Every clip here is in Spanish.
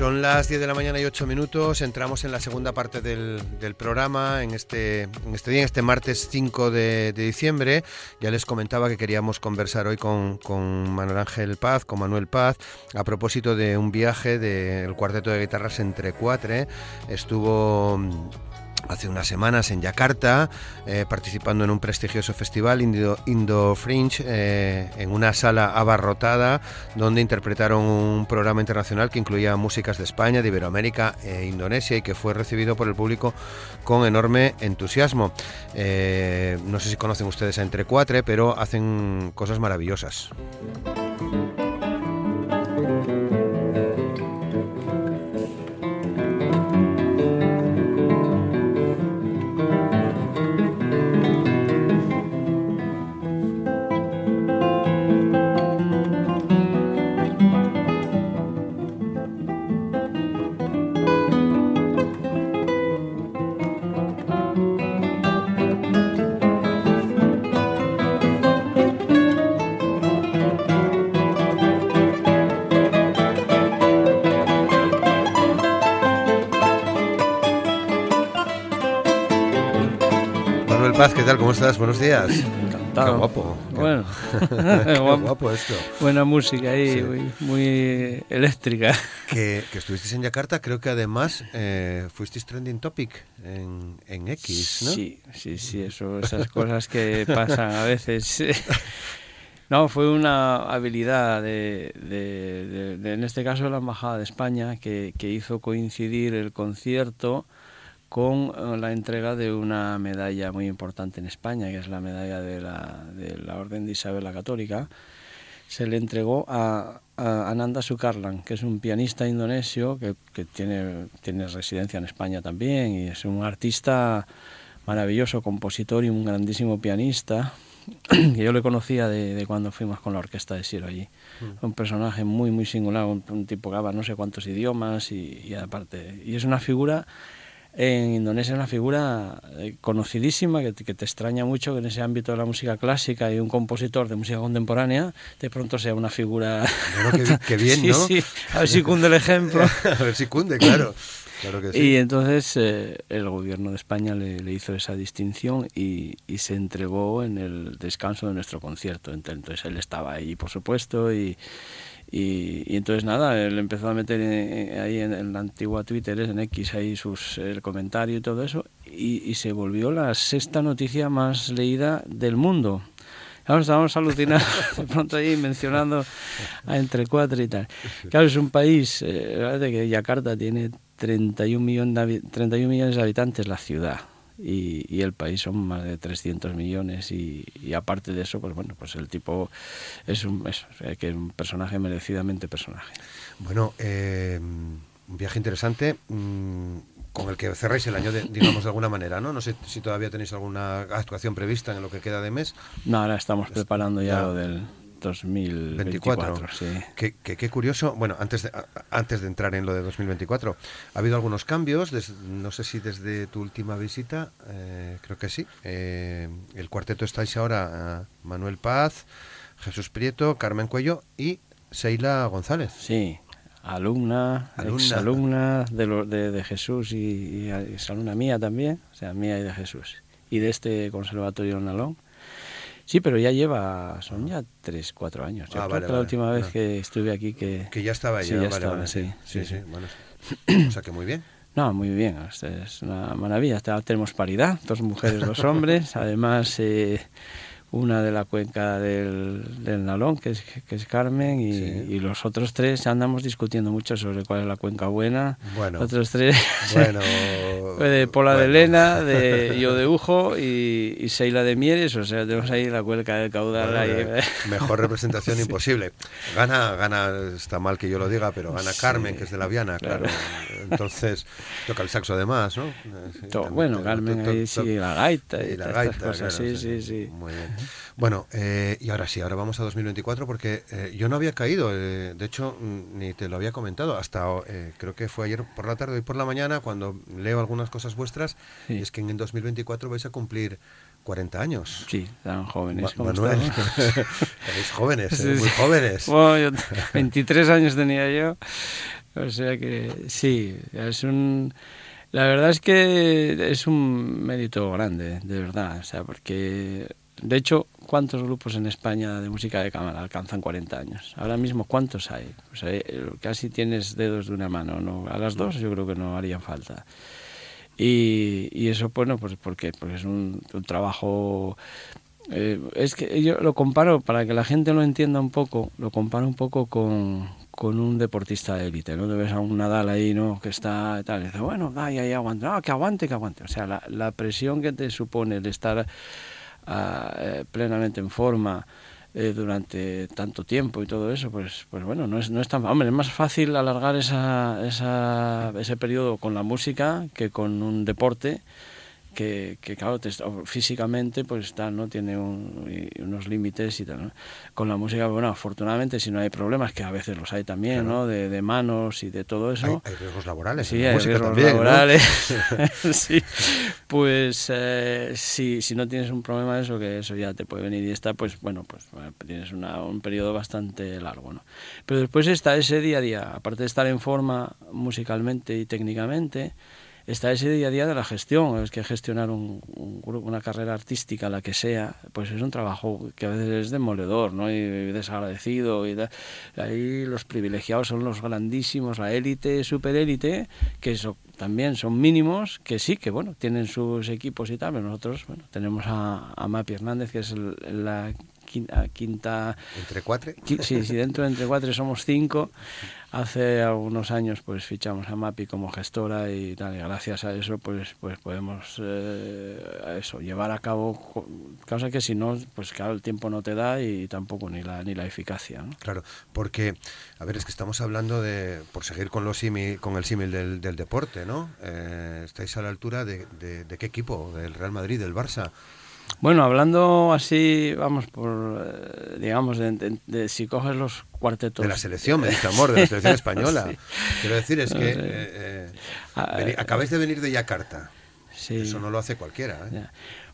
Son las 10 de la mañana y 8 minutos. Entramos en la segunda parte del, programa en este, en este día, en este martes 5 de, diciembre. Ya les comentaba que queríamos conversar hoy con, Manuel Ángel Paz, con Manuel Paz, a propósito de un viaje del cuarteto de guitarras entre cuatro. Estuvo hace unas semanas en Yakarta, eh, participando en un prestigioso festival Indo, Fringe, eh, en una sala abarrotada, donde interpretaron un programa internacional que incluía músicas de España, de Iberoamérica e Indonesia y que fue recibido por el público con enorme entusiasmo. Eh, no sé si conocen ustedes a Entre Cuatre, pero hacen cosas maravillosas. Tal? ¿Cómo estás? Buenos días. Encantado. Qué guapo. Bueno, Qué guapo esto. Buena música ahí, muy, eléctrica. Que, que, estuvisteis en Yakarta, creo que además eh, fuisteis trending topic en, en, X, ¿no? Sí, sí, sí, eso, esas cosas que pasan a veces. No, fue una habilidad de, de, de, en este caso, la Embajada de España, que, que hizo coincidir el concierto con eh, la entrega de una medalla muy importante en España, que es la medalla de la, de la Orden de Isabel la Católica. Se le entregó a, Ananda Sukarlan, que es un pianista indonesio que, que, tiene, tiene residencia en España también y es un artista maravilloso, compositor y un grandísimo pianista, que yo le conocía de, cuando fuimos con la orquesta de Siro allí. Mm. Un personaje muy, muy singular, un, tipo que habla no sé cuántos idiomas y, y aparte, y es una figura en Indonesia es una figura eh, conocidísima que, te extraña mucho que en ese ámbito de la música clásica y un compositor de música contemporánea de pronto sea una figura... Bueno, qué, bien, ¿no? Sí, a ver si cunde el ejemplo. a ver si cunde, claro. Claro que sí. Y entonces eh, el gobierno de España le, le hizo esa distinción y, y, se entregó en el descanso de nuestro concierto. Entonces él estaba ahí, por supuesto, y, y, entonces nada, él empezó a meter ahí en, la antigua Twitter, en X, ahí sus, el comentario y todo eso, y, se volvió la sexta noticia más leída del mundo. Claro, estábamos alucinados de pronto ahí mencionando a entre cuatro y tal. Claro, es un país, eh, que Yakarta tiene 31, millón de, 31 millones de habitantes, la ciudad y, el país son más de 300 millones y, aparte de eso, pues bueno, pues el tipo es un, que un personaje merecidamente personaje. Bueno, eh, un viaje interesante. Mm, con el que cerráis el año, digamos de alguna manera, ¿no? No sé si todavía tenéis alguna actuación prevista en lo que queda de mes. No, ahora estamos preparando ya, lo del, 2024. Sí. Qué, qué, curioso. Bueno, antes de, antes de entrar en lo de 2024, ha habido algunos cambios. no sé si desde tu última visita, eh, creo que sí. Eh, el cuarteto estáis ahora Manuel Paz, Jesús Prieto, Carmen Cuello y Seila González. Sí. Alumna, alumna. alumna de, de, de, Jesús y, y, es alumna mía también, o sea, mía y de Jesús. Y de este conservatorio en Alón Sí, pero ya lleva, son ya tres, cuatro años. Yo ah, creo que la última vez que estuve aquí que... Que ya estaba sí, ya, ya estaba, sí, sí, sí, Bueno, o sea que muy bien. No, muy bien, es una maravilla. Tenemos paridad, dos mujeres, dos hombres. Además, eh, una de la cuenca del, del Nalón, que es, que es Carmen, y, y, los otros tres andamos discutiendo mucho sobre cuál es la cuenca buena. Bueno, otros tres, bueno, de Pola de Lena, de yo de Ujo y, y, Seila de Mieres, o sea, tenemos ahí la cuenca del caudal. Bueno, ahí. eh, mejor representación sí. imposible. Gana, gana, está mal que yo lo diga, pero gana sí, Carmen, que es de la Viana, claro. claro. Entonces, toca el saxo además, ¿no? Sí, bueno, Carmen, ahí sí, la gaita y, y la gaita, cosas, claro, sí, sí, sí. Muy bien. Bueno, eh, y ahora sí, ahora vamos a 2024 porque eh, yo no había caído, eh, de hecho ni te lo había comentado, hasta eh, creo que fue ayer por la tarde, hoy por la mañana, cuando leo algunas cosas vuestras, sí. y es que en 2024 vais a cumplir 40 años. Sí, tan jóvenes. Ma Manuel, erais jóvenes, sí, muy jóvenes. Bueno, yo, 23 años tenía yo, o sea que sí, es un... La verdad es que es un mérito grande, de verdad, o sea, porque de hecho, ¿cuántos grupos en España de música de cámara alcanzan 40 años? Ahora mismo, ¿cuántos hay? Hay, casi tienes dedos de una mano, ¿no? A las dos yo creo que no harían falta. Y, y eso, bueno, pues porque, porque es un, trabajo... Eh, es que yo lo comparo, para que la gente lo entienda un poco, lo comparo un poco con, con un deportista de élite, ¿no? Te ves a un Nadal ahí, ¿no? Que está tal, y dice, bueno, vaya, ya aguanta, no, que aguante, que aguante. O sea, la, la presión que te supone el estar Uh, plenamente en forma eh, durante tanto tiempo y todo eso, pues, pues bueno, no es, no es tan... Hombre, es más fácil alargar esa, esa, ese periodo con la música que con un deporte que, que claro, te, físicamente pues está, ¿no? tiene un, unos límites y tal. ¿no? Con la música, bueno, afortunadamente si no hay problemas, que a veces los hay también, claro. ¿no? De, de, manos y de todo eso. Hay, hay riesgos laborales. Sí, hay riesgos también, laborales. ¿no? sí. Pues eh, si, si no tienes un problema de eso, que eso ya te puede venir y está, pues bueno, pues bueno, tienes una, un periodo bastante largo, ¿no? Pero después está ese día a día, aparte de estar en forma musicalmente y técnicamente, está ese día a día de la gestión. Es que gestionar un, un, una carrera artística, la que sea, pues es un trabajo que a veces es demoledor, ¿no? Y desagradecido. Y ahí los privilegiados son los grandísimos, la élite, superélite, que eso también son mínimos, que sí, que bueno, tienen sus equipos y tal, pero nosotros, bueno, tenemos a, a Mapi Hernández, que es el, la quinta, quinta... ¿Entre cuatro? Sí, sí, dentro de entre cuatro somos cinco. Hace algunos años pues fichamos a Mapi como gestora y tal, y gracias a eso pues pues podemos eh, eso, llevar a cabo cosas que si no, pues claro, el tiempo no te da y tampoco ni la ni la eficacia. ¿no? Claro, porque, a ver, es que estamos hablando de, por seguir con, los simi, con el símil del, del, deporte, ¿no? Eh, estáis a la altura de, de, de qué equipo, del Real Madrid, del Barça. Bueno, hablando así, vamos, por, eh, digamos, de, de, de, si coges los cuartetos... De la selección, me dice amor, de la selección española. sí. Quiero decir, es que no eh, eh, vení, acabáis de venir de Yakarta. Sí. Eso no lo hace cualquiera. ¿eh? Ya.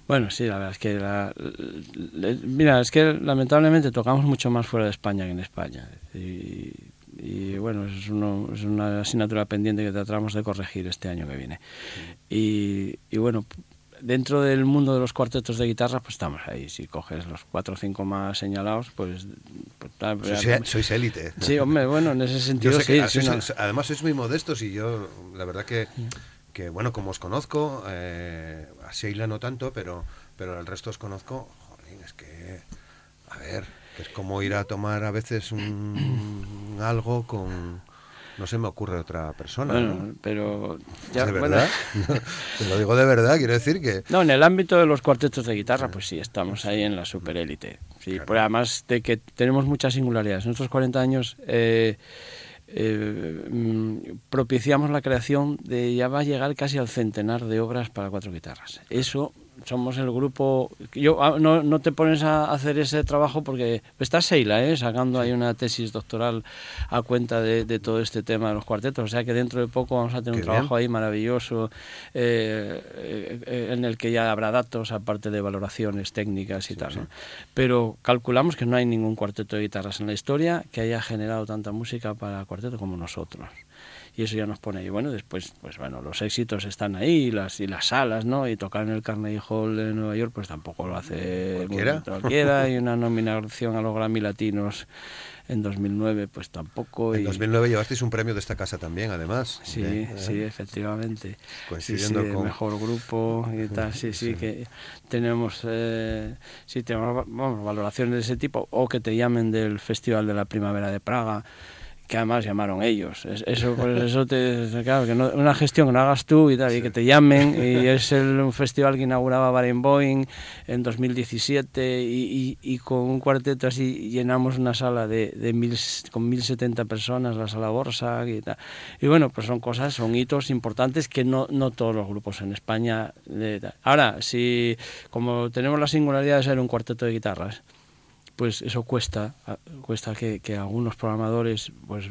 Bueno, sí, la verdad es que... La, la, mira, es que lamentablemente tocamos mucho más fuera de España que en España. Y, y bueno, es, uno, es, una asignatura pendiente que tratamos de corregir este año que viene. Y, y bueno dentro del mundo de los cuartetos de guitarra, pues estamos ahí. Si coges los cuatro o cinco más señalados, pues. pues sois, sois élite. Sí, hombre, bueno, en ese sentido sí, que, sí sois, no. Además, sois muy modestos y yo, la verdad que, que bueno, como os conozco, eh, a Sheila no tanto, pero, pero al resto os conozco, joder, es que. A ver, que es como ir a tomar a veces un, algo con no se me ocurre otra persona. Bueno, ¿no? pero ya, ¿De verdad? Te lo digo de verdad, quiero decir que... No, en el ámbito de los cuartetos de guitarra, pues sí, estamos ahí en la superélite. Sí, claro. Además de que tenemos muchas singularidades. En estos 40 años eh, eh, propiciamos la creación de, ya va a llegar casi al centenar de obras para cuatro guitarras. Eso somos el grupo. Yo ah, no, no te pones a hacer ese trabajo porque está Seila, ¿eh? sacando ahí una tesis doctoral a cuenta de, de, todo este tema de los cuartetos. O sea que dentro de poco vamos a tener Qué un trabajo bien. ahí maravilloso eh, eh, en el que ya habrá datos, aparte de valoraciones técnicas y sí, tal. Sí. ¿no? Pero calculamos que no hay ningún cuarteto de guitarras en la historia que haya generado tanta música para cuarteto como nosotros y eso ya nos pone y bueno después pues bueno los éxitos están ahí y las y las salas no y tocar en el Carnegie Hall de Nueva York pues tampoco lo hace cualquiera, cualquiera y una nominación a los Grammy Latinos en 2009 pues tampoco. En 2009 llevasteis un premio de esta casa también, además. Sí, sí, efectivamente. Coincidiendo sí, mejor grupo y tal, sí, sí, que tenemos, eh, sí, tenemos valoraciones de ese tipo o que te llamen del Festival de la Primavera de Praga que además llamaron ellos. Eso, pues eso te, claro, que no, una gestión que no hagas tú y tal, y que te llamen, y es el, un festival que inauguraba Barenboim en 2017, y, y, con un cuarteto así llenamos una sala de, de mil, con 1070 personas, la sala Borsa y tal. Y bueno, pues son cosas, son hitos importantes que no, no todos los grupos en España. Ahora, si como tenemos la singularidad de ser un cuarteto de guitarras, pues eso cuesta, cuesta que, algunos programadores, pues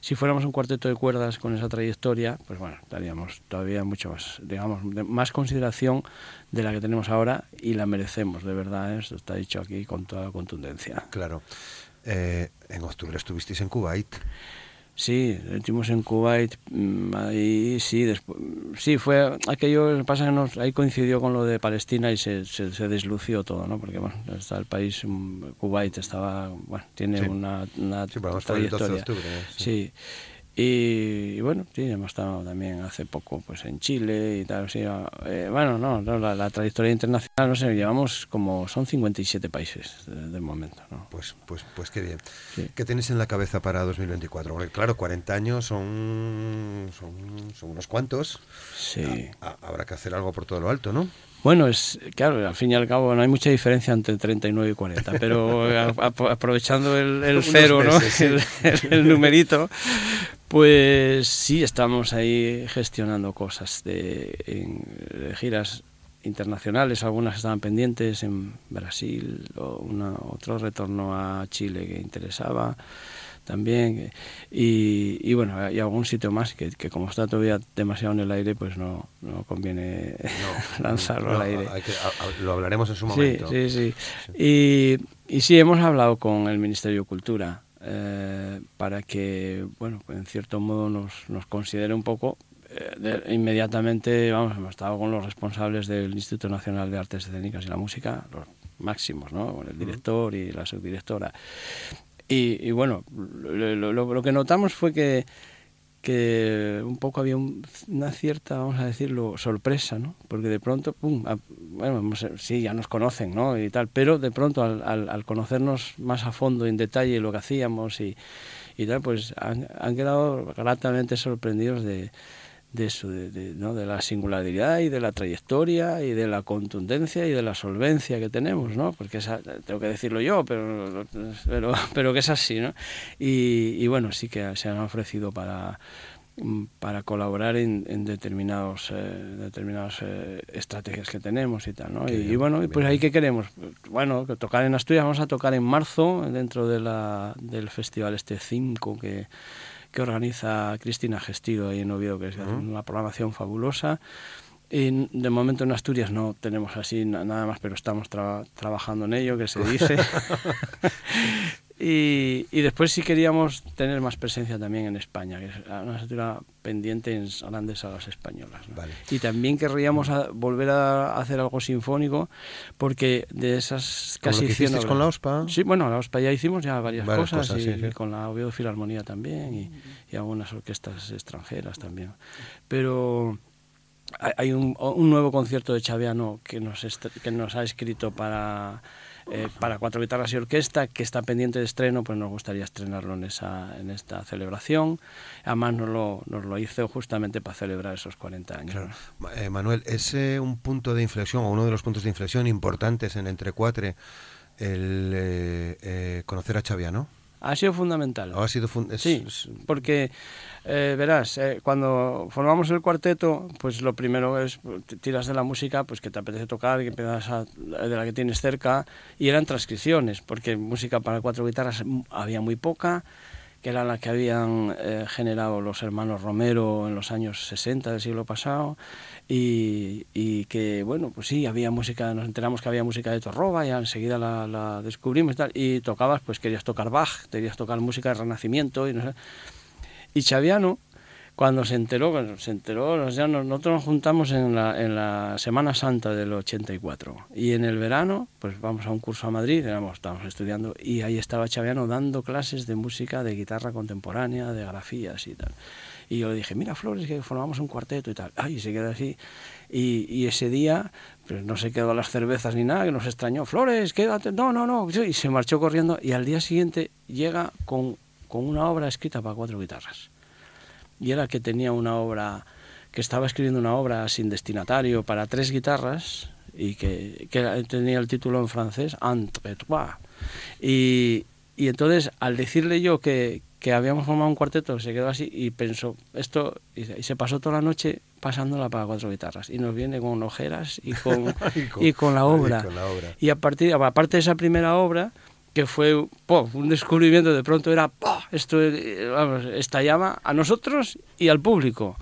si fuéramos un cuarteto de cuerdas con esa trayectoria, pues bueno, daríamos todavía mucho más, digamos, más consideración de la que tenemos ahora y la merecemos, de verdad, ¿eh? esto está dicho aquí con toda contundencia. Claro. Eh, en octubre estuvisteis en Kuwait. Sí, estuvimos en Kuwait, mm, ahí sí, después, sí, fue aquello, pasa que nos, ahí coincidió con lo de Palestina y se, se, deslució todo, ¿no? Porque, bueno, está el país, mm, Kuwait estaba, bueno, tiene una, una sí, trayectoria. El de octubre, sí. sí. Y, bueno, sí, hemos estado también hace poco pues en Chile y tal. Sí, eh, bueno, no, la, trayectoria internacional, no sé, llevamos como, son 57 países de, momento. ¿no? Pues, pues, pues qué bien. ¿Qué tienes en la cabeza para 2024? Porque claro, 40 años son, son, unos cuantos. Sí. habrá que hacer algo por todo lo alto, ¿no? Bueno, es claro, al fin y al cabo no hay mucha diferencia entre 39 y 40, pero aprovechando el, cero, ¿no? el, numerito, pues sí, estamos ahí gestionando cosas de, giras internacionales, algunas estaban pendientes en Brasil, o una, otro retorno a Chile que interesaba también, y, bueno, hay algún sitio más que, como está todavía demasiado en el aire, pues no, no conviene lanzarlo al aire. lo hablaremos en su momento. Sí, sí, sí. Y, y sí, hemos hablado con el Ministerio de Cultura eh, para que, bueno, en cierto modo nos, nos considere un poco. Eh, inmediatamente, vamos, hemos estado con los responsables del Instituto Nacional de Artes Escénicas y la Música, los máximos, ¿no? el director y la subdirectora. Y, y bueno, lo, lo, que notamos fue que que un poco había una cierta, vamos a decirlo, sorpresa, ¿no? Porque de pronto, pum, bueno, sí, ya nos conocen, ¿no? Y tal, pero de pronto al, al, conocernos más a fondo, en detalle, lo que hacíamos y, y tal, pues han quedado gratamente sorprendidos de, de eso, de, ¿no? de la singularidad y de la trayectoria y de la contundencia y de la solvencia que tenemos, ¿no? Porque esa, tengo que decirlo yo, pero, pero, pero que es así, ¿no? Y, y bueno, sí que se han ofrecido para, para colaborar en, en determinados eh, determinadas eh, estrategias que tenemos y tal, ¿no? Y, bueno, pues ahí que queremos, bueno, tocar en Asturias, vamos a tocar en marzo dentro de la, del festival este 5 que que organiza Cristina Gestido ahí en Oviedo, que es una programación fabulosa. Y de momento en Asturias no tenemos así nada más, pero estamos trabajando en ello, que se dice. Y, y, después sí queríamos tener más presencia también en España, que es una asignatura pendiente en grandes salas españolas. Y también querríamos volver a hacer algo sinfónico, porque de esas casi... Lo con la OSPA? Sí, bueno, la OSPA ya hicimos ya varias, cosas, y, con la Oviedo Filarmonía también, y, y, algunas orquestas extranjeras también. Pero hay un, un nuevo concierto de Chaviano que nos, que nos ha escrito para eh, para cuatro guitarras y orquesta, que está pendiente de estreno, pues nos gustaría estrenarlo en, esa, en esta celebración. Además nos lo, nos lo hizo justamente para celebrar esos 40 años. Eh, Manuel, ¿es un punto de inflexión o uno de los puntos de inflexión importantes en Entre Cuatre el eh, conocer a Chaviano? Ha sido fundamental. Ha sido sí, porque eh, verás, eh, cuando formamos el cuarteto, pues lo primero es tiras de la música pues que te apetece tocar, que empiezas de la que tienes cerca, y eran transcripciones, porque música para cuatro guitarras había muy poca, que era la que habían eh, generado los hermanos Romero en los años 60 del siglo pasado, y, y, que, bueno, pues sí, había música, nos enteramos que había música de Torroba, y enseguida la, la descubrimos y tal, y tocabas, pues querías tocar Bach, querías tocar música de Renacimiento, y no sé. Y Chaviano, cuando se enteró, cuando se enteró, nosotros nos juntamos en la, en la Semana Santa del 84 y en el verano, pues vamos a un curso a Madrid, éramos, estábamos estudiando y ahí estaba Chaviano dando clases de música, de guitarra contemporánea, de grafías y tal. Y yo le dije, mira Flores, que formamos un cuarteto y tal. Ay, se quedó así. Y, y ese día, pues no se quedó las cervezas ni nada, que nos extrañó. Flores, quédate. No, no, no. Y se marchó corriendo y al día siguiente llega con, con una obra escrita para cuatro guitarras y era que tenía una obra, que estaba escribiendo una obra sin destinatario para tres guitarras y que, tenía el título en francés, Entre trois. Y, y entonces, al decirle yo que, que habíamos formado un cuarteto, se quedó así y pensó, esto, y se pasó toda la noche pasándola para cuatro guitarras y nos viene con ojeras y con, y con, la obra. Y, a partir, aparte de esa primera obra, que fue un descubrimiento, de pronto era, esto vamos, estallaba a nosotros y al público.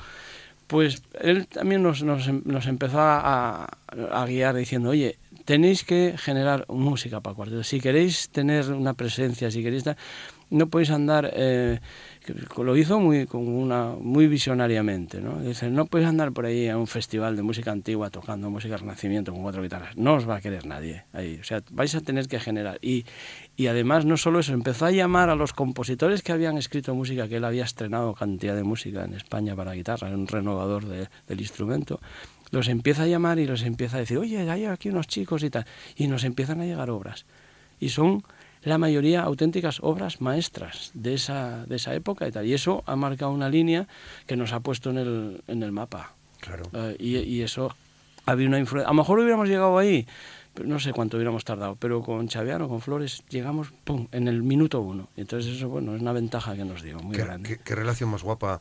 Pues él también nos, nos, nos empezó a, a, guiar diciendo, oye, tenéis que generar música para cuarteto. Si queréis tener una presencia, si queréis... No podéis andar... Eh, lo hizo muy, con una, muy visionariamente. ¿no? Dice, no puedes andar por ahí a un festival de música antigua tocando música renacimiento con cuatro guitarras. No os va a querer nadie ahí. O sea, vais a tener que generar. Y, y además, no solo eso, empezó a llamar a los compositores que habían escrito música, que él había estrenado cantidad de música en España para guitarra, un renovador del instrumento. Los empieza a llamar y los empieza a decir, oye, hay aquí unos chicos y tal. Y nos empiezan a llegar obras. Y son la mayoría auténticas obras maestras de esa, de esa época y tal. Y eso ha marcado una línea que nos ha puesto en el, en el mapa. Claro. Eh, y, y, eso ha habido una influencia. A lo mejor hubiéramos llegado ahí, no sé cuánto hubiéramos tardado, pero con Chaviano, con Flores, llegamos pum, en el minuto uno. Entonces eso, bueno, es una ventaja que nos dio, muy grande. qué relación más guapa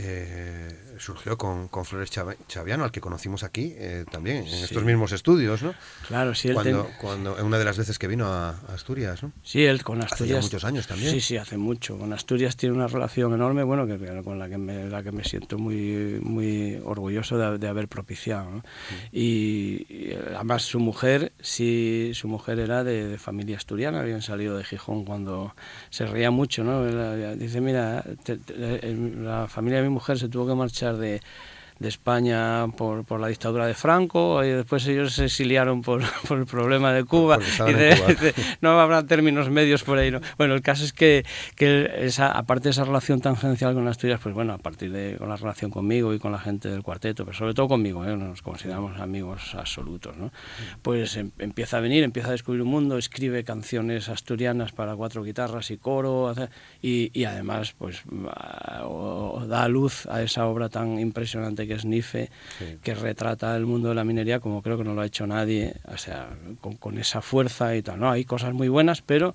eh, surgió con, con, Flores Chaviano, al que conocimos aquí eh, también, en estos mismos estudios, ¿no? Claro, sí. Él cuando, una de las veces que vino a, Asturias, ¿no? Sí, él con Asturias... Hace muchos años también. Sí, sí, hace mucho. Con Asturias tiene una relación enorme, bueno, que, con la que me, la que me siento muy, muy orgulloso de, haber propiciado. ¿no? Mm. Y, además su mujer, sí, su mujer era de, familia asturiana, habían salido de Gijón cuando se reía mucho, ¿no? Dice, mira, la familia mi mujer se tuvo que marchar de, de España por, por, la dictadura de Franco y después ellos se exiliaron por, por el problema de Cuba y no habrá términos medios por ahí. ¿no? Bueno, el caso es que, que esa, aparte de esa relación tangencial con Asturias, pues bueno, a partir de con la relación conmigo y con la gente del cuarteto, pero sobre todo conmigo, ¿eh? nos consideramos amigos absolutos, ¿no? pues em, empieza a venir, empieza a descubrir un mundo, escribe canciones asturianas para cuatro guitarras y coro y, y además pues da luz a esa obra tan impresionante que es NIFE, que retrata el mundo de la minería como creo que no lo ha hecho nadie, o sea, con, con esa fuerza y tal. No, hay cosas muy buenas, pero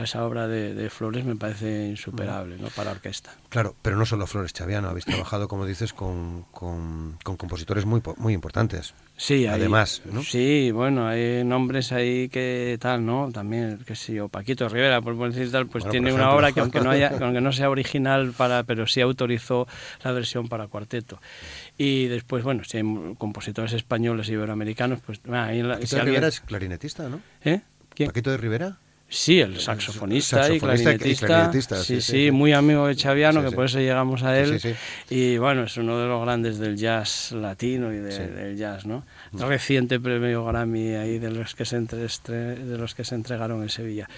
esa obra de, Flores me parece insuperable ¿no? para orquesta. Claro, pero no solo Flores Chaviano, habéis trabajado, como dices, con, con, compositores muy, muy importantes. Sí, además. ¿no? Sí, bueno, hay nombres ahí que tal, ¿no? También, qué sé yo, Paquito Rivera, por decir tal, pues tiene una obra que aunque no, haya, aunque no sea original, para pero sí autorizó la versión para cuarteto. Y después, bueno, si hay compositores españoles y iberoamericanos, pues... Ah, ahí Paquito de Rivera es clarinetista, ¿no? ¿Eh? ¿Paquito de Rivera? Sí, el saxofonista, y, clarinetista, sí, sí, muy amigo de Chaviano, que por eso llegamos a él. Y bueno, es uno de los grandes del jazz latino y del jazz, ¿no? Mm. Reciente premio Grammy ahí de los que se, entre, de los que se entregaron en Sevilla.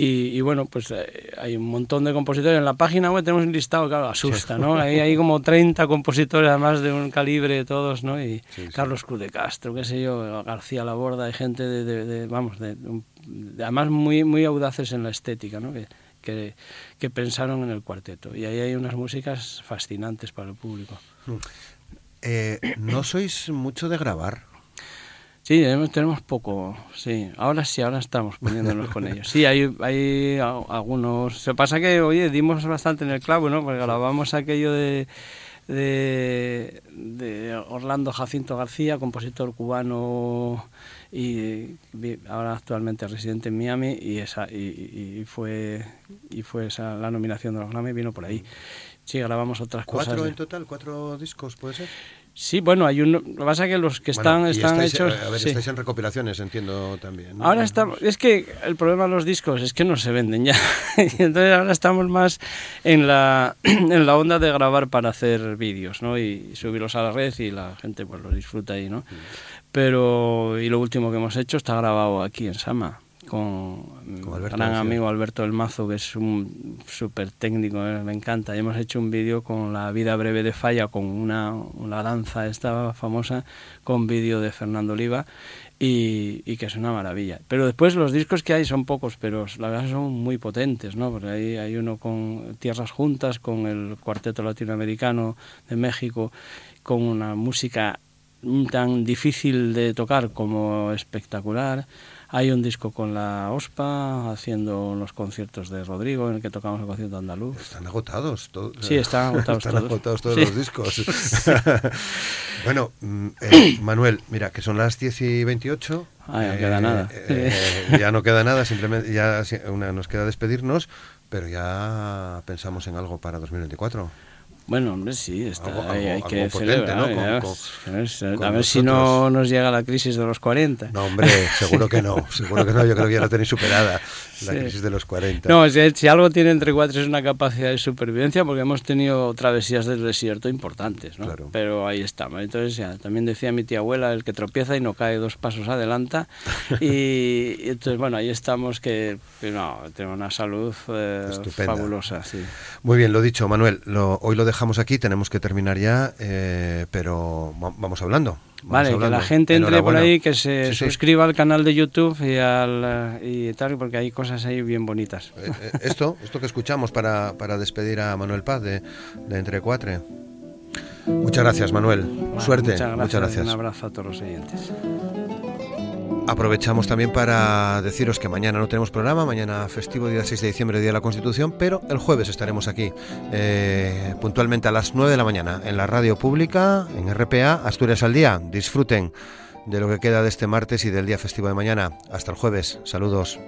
Y, bueno, pues eh, hay un montón de compositores. En la página web tenemos un listado, claro, asusta, ¿no? Ahí hay como 30 compositores, además de un calibre todos, ¿no? Y Carlos Cruz de Castro, qué sé yo, García Laborda, hay gente de, vamos, de, además muy, muy audaces en la estética, ¿no? Que, que, que, pensaron en el cuarteto. Y ahí hay unas músicas fascinantes para el público. Mm. Eh, ¿No sois mucho de grabar? Sí, tenemos poco, sí. Ahora sí, ahora estamos poniéndonos con ellos. Sí, hay, hay algunos... Se pasa que, oye, dimos bastante en el clavo, ¿no? Porque grabamos aquello de, de, Orlando Jacinto García, compositor cubano y ahora actualmente residente en Miami y esa y, fue y fue esa la nominación de los Grammy vino por ahí. Sí, grabamos otras cosas. ¿Cuatro en total? ¿Cuatro discos puede ser? Sí, bueno, hay uno. Lo que pasa es que los que están, están hechos. A ver, estáis en recopilaciones, entiendo también. Ahora estamos. Es que el problema de los discos es que no se venden ya. entonces ahora estamos más en la, en la onda de grabar para hacer vídeos, ¿no? Y subirlos a la red y la gente pues los disfruta ahí, ¿no? Mm. Pero. Y lo último que hemos hecho está grabado aquí en Sama con mi gran amigo Alberto del Mazo, que es un súper técnico, eh, me encanta. Y hemos hecho un vídeo con la vida breve de Falla, con una, una danza esta famosa, con vídeo de Fernando Oliva, y, y, que es una maravilla. Pero después los discos que hay son pocos, pero la verdad son muy potentes, ¿no? Porque hay, hay uno con Tierras Juntas, con el Cuarteto Latinoamericano de México, con una música tan difícil de tocar como espectacular. Hay un disco con la OSPA haciendo los conciertos de Rodrigo en el que tocamos el concierto andaluz. Están agotados todos. Sí, están agotados están agotados todos los discos. bueno, mm, eh, Manuel, mira, que son las 10 y 28. Ah, no queda nada. Eh, eh, ya no queda nada, simplemente ya una, nos queda despedirnos, pero ya pensamos en algo para 2024. Bueno, hombre, sí, está, hay, que celebrar. ¿no? a ver si no nos llega la crisis de los 40. No, hombre, seguro que no, seguro que no, yo creo que ya la tenéis superada, la crisis de los 40. No, si, algo tiene entre cuatro es una capacidad de supervivencia, porque hemos tenido travesías del desierto importantes, ¿no? Claro. Pero ahí estamos. Entonces, ya, también decía mi tía abuela, el que tropieza y no cae dos pasos adelanta. y, entonces, bueno, ahí estamos que, no, tenemos una salud eh, fabulosa, sí. Muy bien, lo dicho, Manuel, lo, hoy lo dejamos dejamos aquí, tenemos que terminar ya, eh, pero vamos hablando. vale, que la gente entre por ahí, que se suscriba al canal de YouTube y, al, y tal, porque hay cosas ahí bien bonitas. Eh, eh, esto, esto que escuchamos para, para despedir a Manuel Paz de, de Entre Cuatre. Muchas gracias, Manuel. Suerte. Muchas gracias, muchas gracias. Un abrazo a todos los oyentes. Aprovechamos también para deciros que mañana no tenemos programa, mañana festivo, día 6 de diciembre, Día de la Constitución, pero el jueves estaremos aquí eh, puntualmente a las 9 de la mañana en la radio pública, en RPA, Asturias al Día. Disfruten de lo que queda de este martes y del día festivo de mañana. Hasta el jueves. Saludos.